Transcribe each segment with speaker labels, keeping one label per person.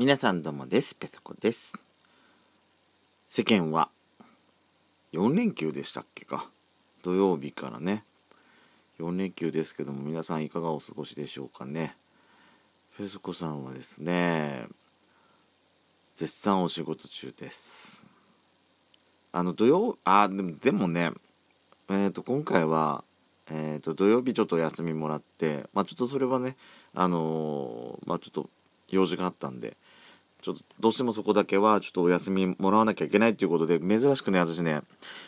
Speaker 1: 皆さんどうもです。ペソコです。世間は4連休でしたっけか。土曜日からね。4連休ですけども皆さんいかがお過ごしでしょうかね。ペソコさんはですね、絶賛お仕事中です。あの土曜、あ、でもでもね、えっ、ー、と今回はえーと、土曜日ちょっと休みもらって、まあ、ちょっとそれはね、あのー、まあ、ちょっと用事があったんでちょっとどうしてもそこだけはちょっとお休みもらわなきゃいけないっていうことで珍しくね私ね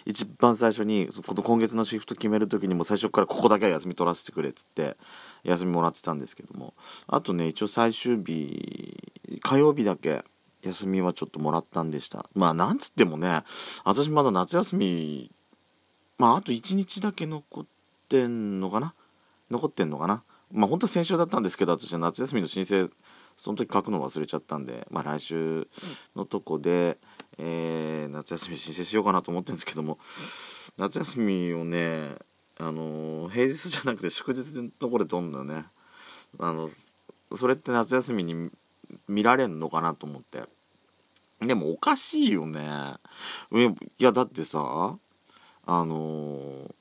Speaker 1: 一番最初にこの今月のシフト決める時にも最初からここだけは休み取らせてくれっつって休みもらってたんですけども。あとね一応最終日火曜日だけ休みはちょっともらったんでした。まあなんつってもね私まだ夏休みまああと1日だけ残ってんのかな？残ってんのかな？まあ本当は先週だったんですけど私は夏休みの申請その時書くの忘れちゃったんで、まあ、来週のとこで、えー、夏休み申請しようかなと思ってるんですけども夏休みをねあの平日じゃなくて祝日のところで取るんだよねあのそれって夏休みに見られんのかなと思って。でもおかしいよね。いやだってさあの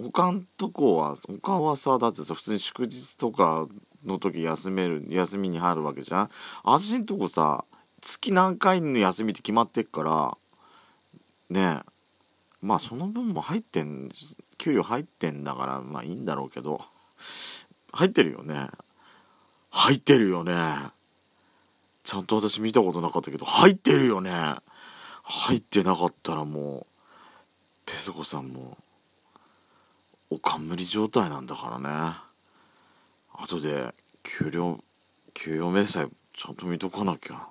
Speaker 1: 他んとこは他はさだってさ普通に祝日とかの時休める休みに入るわけじゃん。私んとこさ月何回の休みって決まってっからねえまあその分も入ってん給料入ってんだからまあいいんだろうけど入ってるよね。入ってるよね。ちゃんと私見たことなかったけど入ってるよね。入ってなかったらもうペソコさんもお冠状態なんだからね。後で給料給与明細ちゃんと見とかなきゃ。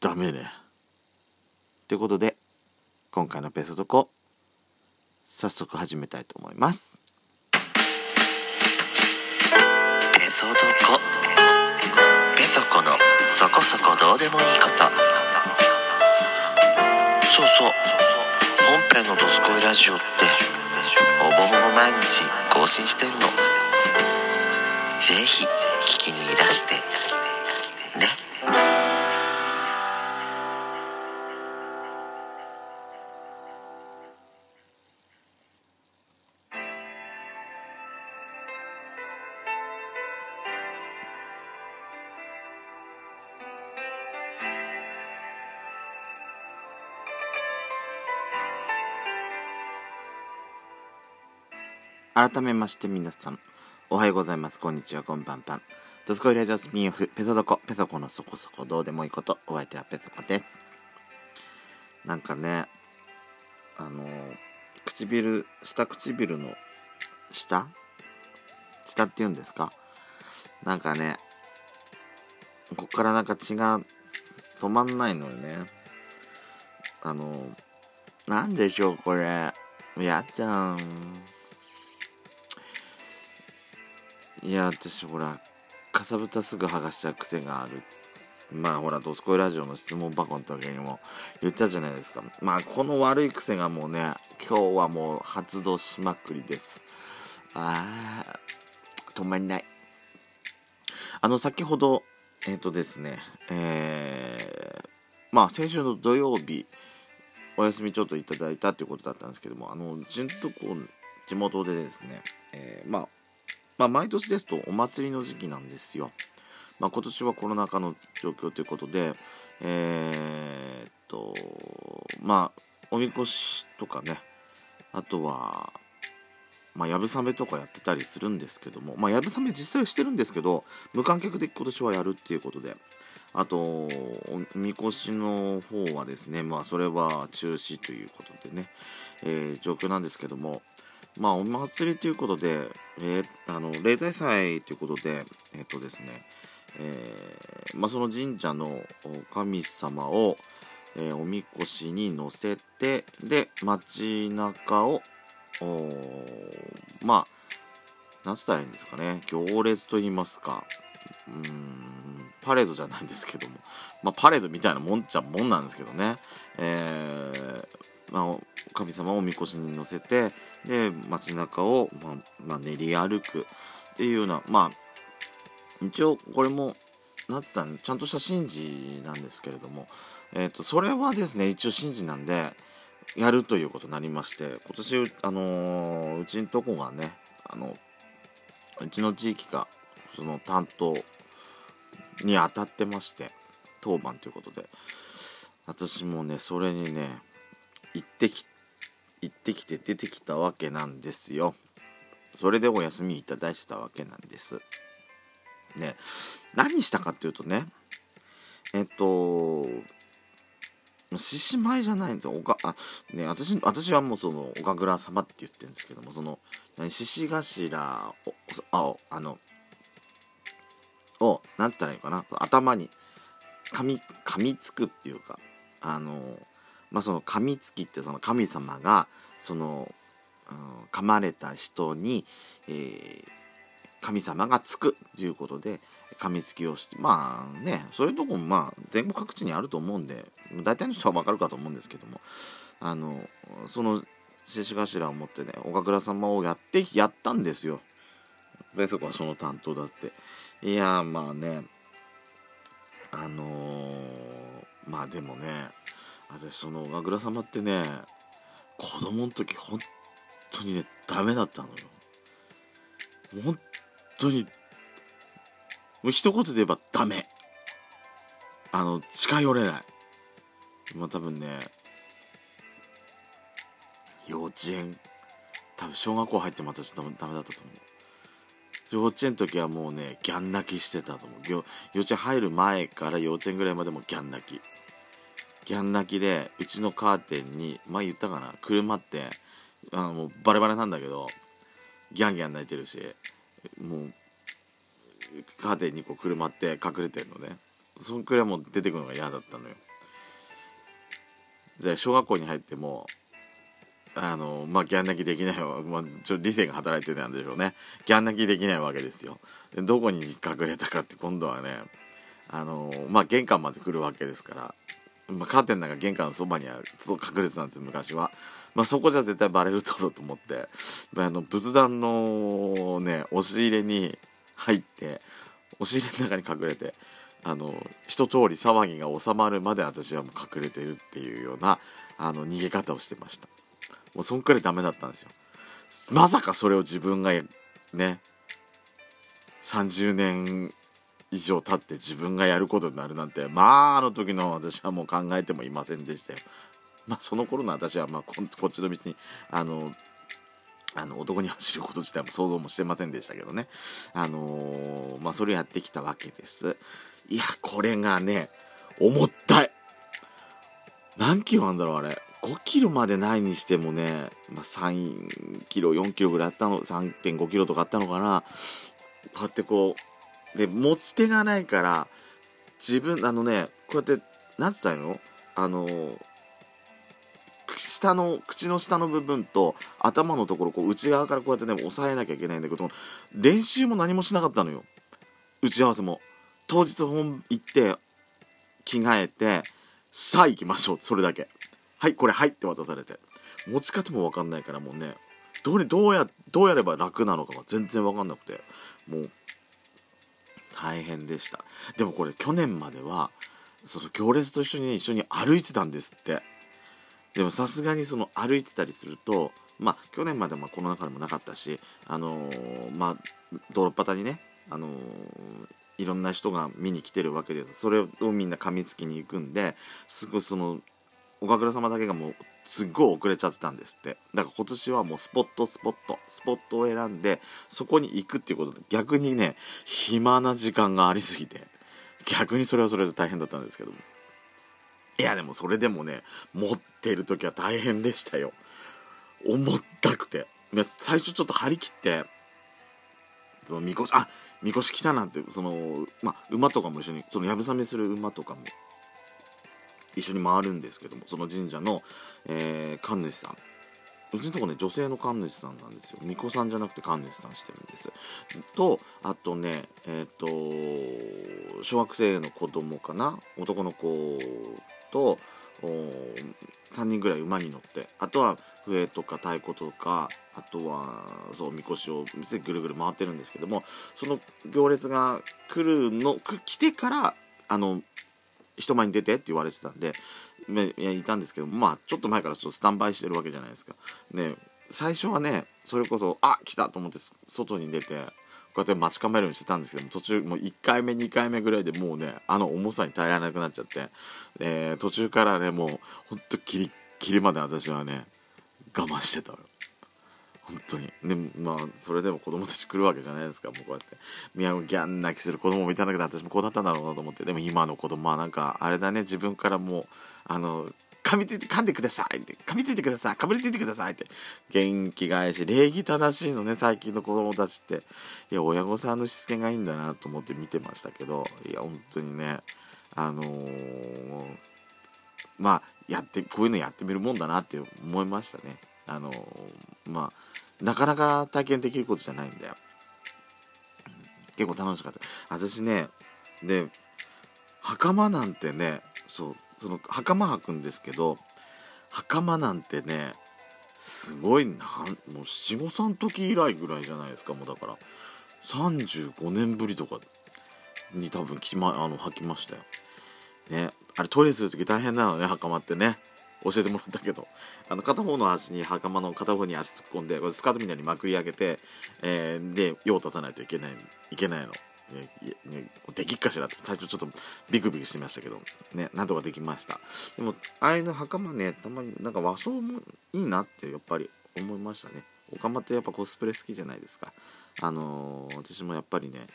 Speaker 1: ダメね。ってことで今回のペソドコ早速始めたいと思います。ペソドコペソコのそこそこどうでもいいこと。そうそう。本編の「どすこいラジオ」ってほぼほぼ毎日更新してるの。ぜひ聞きにいらして。ね。改めまして皆さん、おはようございます。こんにちは、こんばんぱん。ドスコイラジオスピンオフ、ペソドコ、ペソコのそこそこどうでもいいこと、お相手はペソコです。なんかね、あの、唇、下唇の下？下って言うんですか？なんかね、こっからなんか血が止まんないのよね。あの、なんでしょう、これ。やっちゃん。いや私ほらかさぶたすぐ剥がしちゃう癖がある。まあほら「どすこいラジオ」の質問箱の時にも言ったじゃないですか。まあこの悪い癖がもうね今日はもう発動しまくりです。あー止まんない。あの先ほどえっ、ー、とですねえー、まあ先週の土曜日お休みちょっといただいたっていうことだったんですけどもあのじんとこう地元でですね、えー、まあまあ、毎年ですとお祭りの時期なんですよ。まあ、今年はコロナ禍の状況ということで、えー、っと、まあ、おみこしとかね、あとは、まあ、やぶさめとかやってたりするんですけども、まあ、やぶさめ実際してるんですけど、無観客で今年はやるっていうことで、あと、おみこしの方はですね、まあ、それは中止ということでね、えー、状況なんですけども、まあ、お祭りということで、えー、あの例大祭ということで、えっ、とですね、えー、まあ、その神社の神様を、えおみこしに乗せて、で、街中を、まあ、なんつったらいいんですかね、行列と言いますか、うん、パレードじゃないんですけども、まあ、パレードみたいなもんっちゃもんなんですけどね、えー、まあ、神様をおみこしに乗せて、で街中を、まあまあ、練り歩くっていうようなまあ一応これもなんて言ったらちゃんとした神事なんですけれども、えーと、それはですね一応神事なんでやるということになりまして今年、あのー、うちのとこがねあのうちの地域がその担当に当たってまして当番ということで私もねそれにね行ってき行ってきて出てきたわけなんですよ。それでお休みいただいてたわけなんです。ね何したかっていうとねえっと獅子舞じゃないんです。よおかあね私私はもうその岡倉様って言ってるんですけどもその獅子頭をああのを何て言ったらいいかな。頭に噛み噛みつくっていうかあのまあその噛みつきってその神様がその、うん、噛まれた人に、えー、神様がつくということで噛みつきをしてまあねそういうとこもまあ全国各地にあると思うんで大体の人は分かるかと思うんですけどもあのその獅子頭を持ってね岡倉様をやってやったんですよ。でそこはその担当だっていやまあねあのー、まあでもね私その小倉様ってね子供の時本当にねダメだったのよ。本当にもう一言で言えばダメ。あの近寄れない。もう多分ね幼稚園多分小学校入っても私多分ダメだったと思う。幼稚園の時はもうねギャン泣きしてたと思う。幼稚園入る前から幼稚園ぐらいまでもギャン泣き。ギャン泣きでうちのカーテンに前言ったかな車ってあのもうバレバレなんだけどギャンギャン泣いてるしもうカーテンにこう車って隠れてるのね。そんくらいもう出てくるのが嫌だったのよ。で小学校に入ってもあのまあギャン泣きできないわ、まあ、ちょ理性が働いてたんでしょうね。ギャン泣きできないわけですよ。でどこに隠れたかって今度はねあのまあ玄関まで来るわけですから、まあ、カーテンなんか玄関のそばにあるそう隠れてたんです昔は、まあ、そこじゃ絶対バレるだろうと思って。あの仏壇のね押し入れに入って押し入れの中に隠れてあの一通り騒ぎが収まるまで私はもう隠れてるっていうようなあの逃げ方をしてました。もうそんくらいダメだったんですよ。まさかそれを自分がね30年以上経って自分がやることになるなんてまああの時の私はもう考えてもいませんでしたよ。まあその頃の私はまあこっちの道にあのあの男に走ること自体も想像もしてませんでしたけどね。あのー、まあそれやってきたわけです。いやこれがね重たい。何キロあんだろうあれ。5キロまでないにしてもね、まあ、3キロ4キロぐらいあったの3.5キロとかあったのかな。こうやってこうで持ち手がないから自分あのねこうやって何つったらいいの？あの下の口の下の部分と頭のところこう内側からこうやってね押さえなきゃいけないんだけど練習も何もしなかったのよ。打ち合わせも。当日本行って着替えてさあ行きましょう。それだけ。はいこれはいって渡されて。持ち方も分かんないからもうねどれどうやどうやれば楽なのかが全然分かんなくて。もう大変でした。でもこれ去年まではそうそう行列と一緒に、ね、一緒に歩いてたんですって。でもさすがにその歩いてたりするとまあ去年までもこの中でもなかったしあのー、まあ道路端にねあのー、いろんな人が見に来てるわけでそれをみんな噛みつきに行くんですぐその岡倉様だけがもうすっごい遅れちゃってたんですって。だから今年はもうスポットスポットスポットを選んでそこに行くっていうことで逆にね暇な時間がありすぎて逆にそれはそれで大変だったんですけども。いやでもそれでもね持ってる時は大変でしたよ。重たくて。最初ちょっと張り切ってそのみこしあみこし来たなんてそのまあ馬とかも一緒にそのやぶさめする馬とかも一緒に回るんですけどもその神社の、えー、神主さん。うちのとこね女性の神主さんなんですよ。巫女さんじゃなくて神主さんしてるんです。とあとねえっ、と小学生の子供かな？男の子と3人ぐらい馬に乗って。あとは笛とか太鼓とかあとはそうみこしを店ぐるぐる回ってるんですけどもその行列が来るの来てからあの人前に出てって言われてたんでいやいたんですけどまあちょっと前からちょっとスタンバイしてるわけじゃないですか。ね最初はねそれこそあ来たと思って外に出てこうやって待ち構えるようにしてたんですけども途中もう1回目2回目ぐらいでもうねあの重さに耐えられなくなっちゃって、えー、途中からねもうほんとキリッキリまで私はね我慢してたよ本当に。でもまあそれでも子供たち来るわけじゃないですか。もうこうやって。宮古ギャン泣きする子供もいたんだけど私もこうだったんだろうなと思って。でも今の子供はなんかあれだね。自分からもうあの噛みついて噛んでくださいって。噛みついてください。かぶりついてくださいって。元気返し。礼儀正しいのね。最近の子供たちって。いや親御さんのしつけがいいんだなと思って見てましたけど。いや本当にね。あのー、まあやってこういうのやってみるもんだなって思いましたね。あの、まあなかなか体験できることじゃないんだよ。結構楽しかった。私ねで袴なんてねそうその袴履くんですけど袴なんてねすごいなんもう七五三時以来ぐらいじゃないですかもうだから。35年ぶりとかに多分き、ま、あの履きましたよ。ね。あれトイレする時大変なのね袴ってね。教えてもらったけどあの片方の足に袴の片方に足突っ込んでこれスカートみたいにまくり上げて、えー、で用を立たないといけないいけないの。ね、できっかしらって最初ちょっとビクビクしてましたけどねなんとかできました。でもああいうの袴ねたまになんか和装もいいなってやっぱり思いましたね。おかまってやっぱコスプレ好きじゃないですか。あのー、私もやっぱりね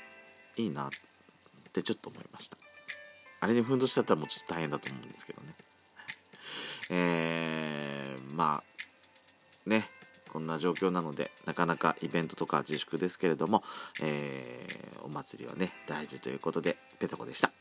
Speaker 1: いいなってちょっと思いました。あれにふんどしだったらもうちょっと大変だと思うんですけどね。えー、まあねこんな状況なのでなかなかイベントとか自粛ですけれども、えー、お祭りはね大事ということでペトコでした。